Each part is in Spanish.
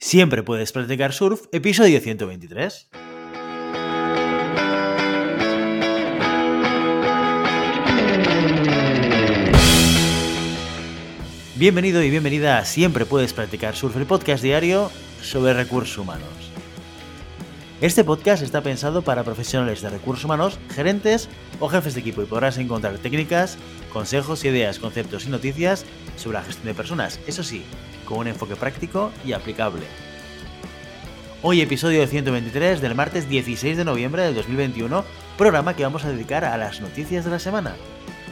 Siempre puedes practicar surf, episodio 123. Bienvenido y bienvenida a Siempre puedes practicar surf, el podcast diario sobre recursos humanos. Este podcast está pensado para profesionales de recursos humanos, gerentes o jefes de equipo y podrás encontrar técnicas, consejos, ideas, conceptos y noticias sobre la gestión de personas. Eso sí, con un enfoque práctico y aplicable. Hoy episodio 123 del martes 16 de noviembre del 2021, programa que vamos a dedicar a las noticias de la semana.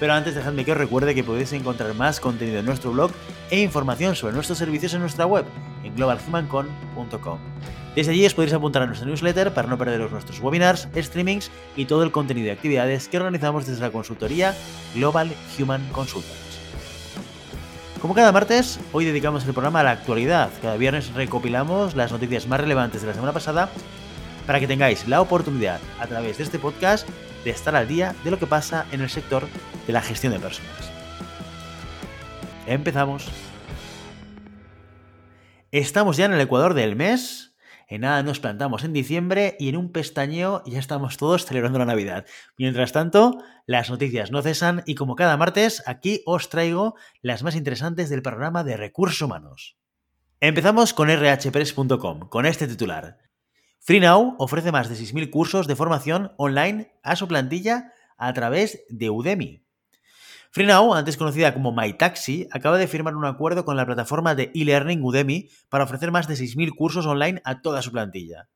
Pero antes dejadme que os recuerde que podéis encontrar más contenido en nuestro blog e información sobre nuestros servicios en nuestra web, en globalhumancon.com. Desde allí os podéis apuntar a nuestra newsletter para no perderos nuestros webinars, streamings y todo el contenido y actividades que organizamos desde la consultoría Global Human Consultants. Como cada martes, hoy dedicamos el programa a la actualidad. Cada viernes recopilamos las noticias más relevantes de la semana pasada para que tengáis la oportunidad a través de este podcast de estar al día de lo que pasa en el sector de la gestión de personas. Empezamos. Estamos ya en el ecuador del mes, en nada nos plantamos en diciembre y en un pestañeo ya estamos todos celebrando la Navidad. Mientras tanto, las noticias no cesan y como cada martes, aquí os traigo las más interesantes del programa de recursos humanos. Empezamos con rhpress.com, con este titular. FreeNow ofrece más de 6.000 cursos de formación online a su plantilla a través de Udemy. FreeNow, antes conocida como MyTaxi, acaba de firmar un acuerdo con la plataforma de e-learning Udemy para ofrecer más de 6.000 cursos online a toda su plantilla.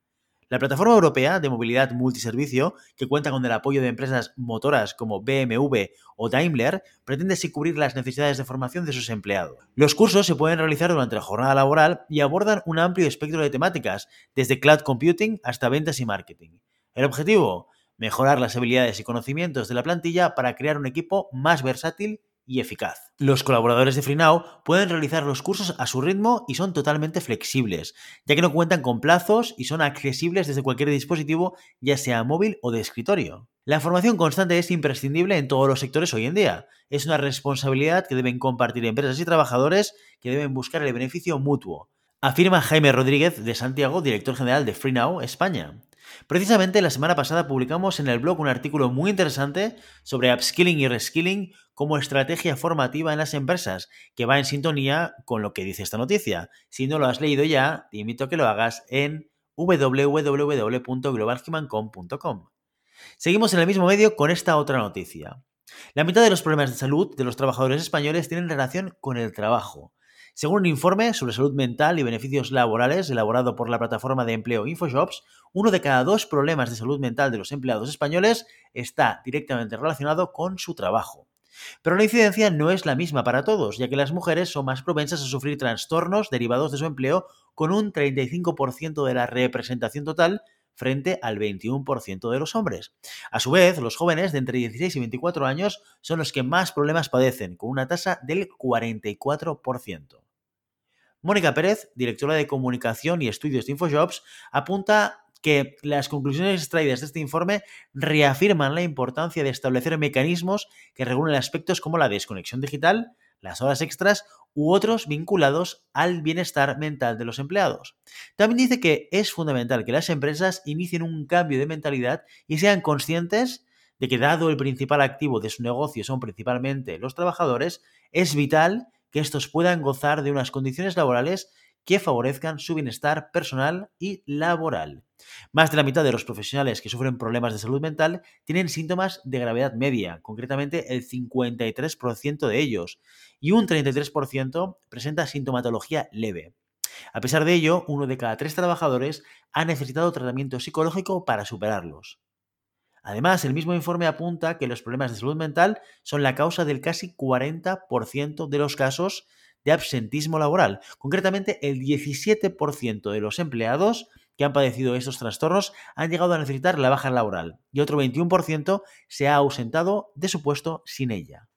La plataforma europea de movilidad multiservicio, que cuenta con el apoyo de empresas motoras como BMW o Daimler, pretende así cubrir las necesidades de formación de sus empleados. Los cursos se pueden realizar durante la jornada laboral y abordan un amplio espectro de temáticas, desde cloud computing hasta ventas y marketing. El objetivo, mejorar las habilidades y conocimientos de la plantilla para crear un equipo más versátil y eficaz. Los colaboradores de FreeNow pueden realizar los cursos a su ritmo y son totalmente flexibles, ya que no cuentan con plazos y son accesibles desde cualquier dispositivo, ya sea móvil o de escritorio. La formación constante es imprescindible en todos los sectores hoy en día. Es una responsabilidad que deben compartir empresas y trabajadores que deben buscar el beneficio mutuo, afirma Jaime Rodríguez de Santiago, director general de FreeNow España. Precisamente la semana pasada publicamos en el blog un artículo muy interesante sobre upskilling y reskilling como estrategia formativa en las empresas, que va en sintonía con lo que dice esta noticia. Si no lo has leído ya, te invito a que lo hagas en www.globalhumancom.com. Seguimos en el mismo medio con esta otra noticia. La mitad de los problemas de salud de los trabajadores españoles tienen relación con el trabajo. Según un informe sobre salud mental y beneficios laborales elaborado por la plataforma de empleo InfoJobs, uno de cada dos problemas de salud mental de los empleados españoles está directamente relacionado con su trabajo. Pero la incidencia no es la misma para todos, ya que las mujeres son más propensas a sufrir trastornos derivados de su empleo con un 35% de la representación total frente al 21% de los hombres. A su vez, los jóvenes de entre 16 y 24 años son los que más problemas padecen, con una tasa del 44%. Mónica Pérez, directora de comunicación y estudios de InfoJobs, apunta que las conclusiones extraídas de este informe reafirman la importancia de establecer mecanismos que regulen aspectos como la desconexión digital, las horas extras u otros vinculados al bienestar mental de los empleados. También dice que es fundamental que las empresas inicien un cambio de mentalidad y sean conscientes de que dado el principal activo de su negocio son principalmente los trabajadores, es vital que estos puedan gozar de unas condiciones laborales que favorezcan su bienestar personal y laboral. Más de la mitad de los profesionales que sufren problemas de salud mental tienen síntomas de gravedad media, concretamente el 53% de ellos, y un 33% presenta sintomatología leve. A pesar de ello, uno de cada tres trabajadores ha necesitado tratamiento psicológico para superarlos. Además, el mismo informe apunta que los problemas de salud mental son la causa del casi 40% de los casos de absentismo laboral. Concretamente, el 17% de los empleados que han padecido estos trastornos han llegado a necesitar la baja laboral y otro 21% se ha ausentado de su puesto sin ella.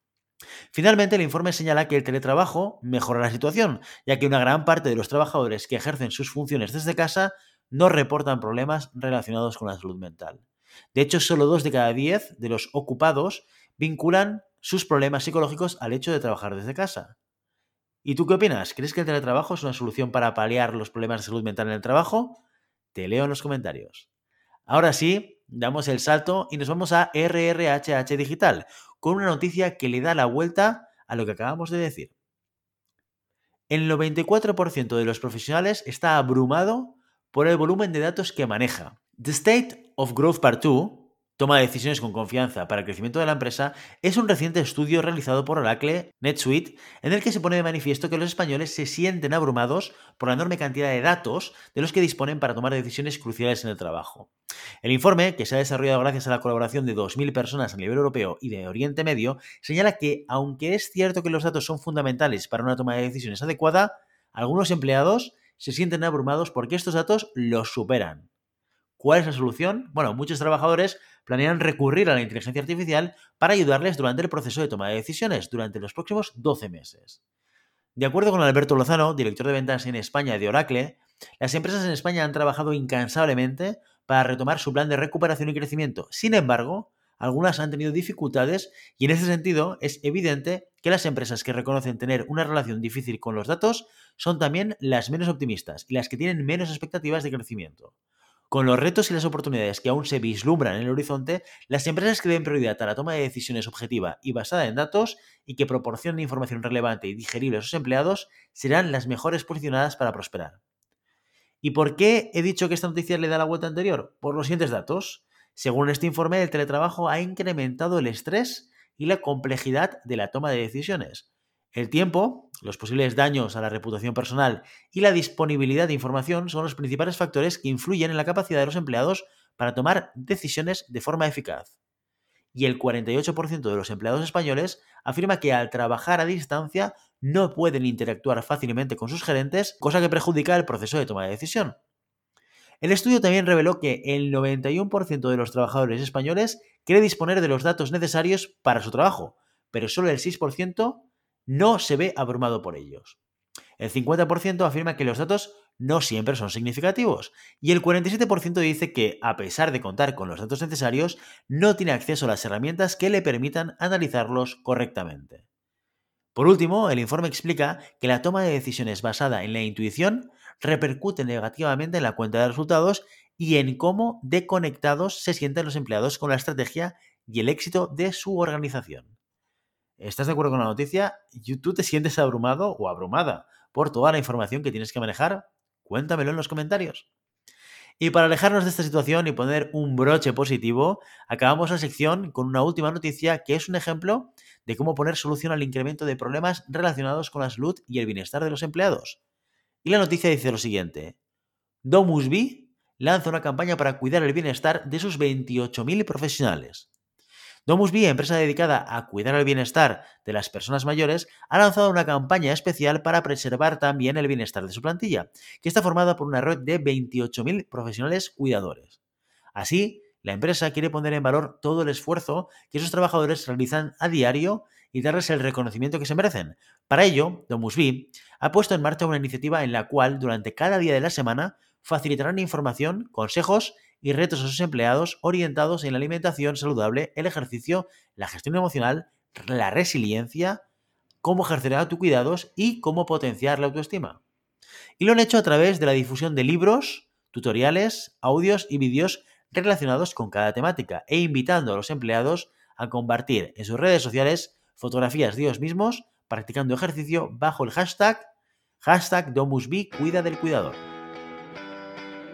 Finalmente, el informe señala que el teletrabajo mejora la situación, ya que una gran parte de los trabajadores que ejercen sus funciones desde casa no reportan problemas relacionados con la salud mental. De hecho, solo dos de cada diez de los ocupados vinculan sus problemas psicológicos al hecho de trabajar desde casa. ¿Y tú qué opinas? ¿Crees que el teletrabajo es una solución para paliar los problemas de salud mental en el trabajo? Te leo en los comentarios. Ahora sí, damos el salto y nos vamos a RRHH Digital, con una noticia que le da la vuelta a lo que acabamos de decir. El 94% de los profesionales está abrumado por el volumen de datos que maneja. The State of Growth Part 2 toma decisiones con confianza para el crecimiento de la empresa es un reciente estudio realizado por Oracle NetSuite en el que se pone de manifiesto que los españoles se sienten abrumados por la enorme cantidad de datos de los que disponen para tomar decisiones cruciales en el trabajo. El informe, que se ha desarrollado gracias a la colaboración de 2.000 personas a nivel europeo y de Oriente Medio, señala que, aunque es cierto que los datos son fundamentales para una toma de decisiones adecuada, algunos empleados se sienten abrumados porque estos datos los superan. ¿Cuál es la solución? Bueno, muchos trabajadores planean recurrir a la inteligencia artificial para ayudarles durante el proceso de toma de decisiones durante los próximos 12 meses. De acuerdo con Alberto Lozano, director de ventas en España de Oracle, las empresas en España han trabajado incansablemente para retomar su plan de recuperación y crecimiento. Sin embargo, algunas han tenido dificultades y en ese sentido es evidente que las empresas que reconocen tener una relación difícil con los datos son también las menos optimistas y las que tienen menos expectativas de crecimiento. Con los retos y las oportunidades que aún se vislumbran en el horizonte, las empresas que den prioridad a la toma de decisiones objetiva y basada en datos y que proporcionen información relevante y digerible a sus empleados serán las mejores posicionadas para prosperar. ¿Y por qué he dicho que esta noticia le da la vuelta anterior? Por los siguientes datos. Según este informe, el teletrabajo ha incrementado el estrés y la complejidad de la toma de decisiones. El tiempo, los posibles daños a la reputación personal y la disponibilidad de información son los principales factores que influyen en la capacidad de los empleados para tomar decisiones de forma eficaz. Y el 48% de los empleados españoles afirma que al trabajar a distancia no pueden interactuar fácilmente con sus gerentes, cosa que perjudica el proceso de toma de decisión. El estudio también reveló que el 91% de los trabajadores españoles quiere disponer de los datos necesarios para su trabajo, pero solo el 6% no se ve abrumado por ellos. El 50% afirma que los datos no siempre son significativos y el 47% dice que, a pesar de contar con los datos necesarios, no tiene acceso a las herramientas que le permitan analizarlos correctamente. Por último, el informe explica que la toma de decisiones basada en la intuición repercute negativamente en la cuenta de resultados y en cómo deconectados se sienten los empleados con la estrategia y el éxito de su organización. ¿Estás de acuerdo con la noticia? ¿Tú te sientes abrumado o abrumada por toda la información que tienes que manejar? Cuéntamelo en los comentarios. Y para alejarnos de esta situación y poner un broche positivo, acabamos la sección con una última noticia que es un ejemplo de cómo poner solución al incremento de problemas relacionados con la salud y el bienestar de los empleados. Y la noticia dice lo siguiente. Domusby lanza una campaña para cuidar el bienestar de sus 28.000 profesionales. Domusby, empresa dedicada a cuidar el bienestar de las personas mayores, ha lanzado una campaña especial para preservar también el bienestar de su plantilla, que está formada por una red de 28.000 profesionales cuidadores. Así, la empresa quiere poner en valor todo el esfuerzo que esos trabajadores realizan a diario y darles el reconocimiento que se merecen. Para ello, Domusby ha puesto en marcha una iniciativa en la cual, durante cada día de la semana, facilitarán información, consejos y retos a sus empleados orientados en la alimentación saludable, el ejercicio, la gestión emocional, la resiliencia, cómo ejercer autocuidados y cómo potenciar la autoestima. Y lo han hecho a través de la difusión de libros, tutoriales, audios y vídeos relacionados con cada temática e invitando a los empleados a compartir en sus redes sociales fotografías de ellos mismos practicando ejercicio bajo el hashtag hashtag Cuida del Cuidador.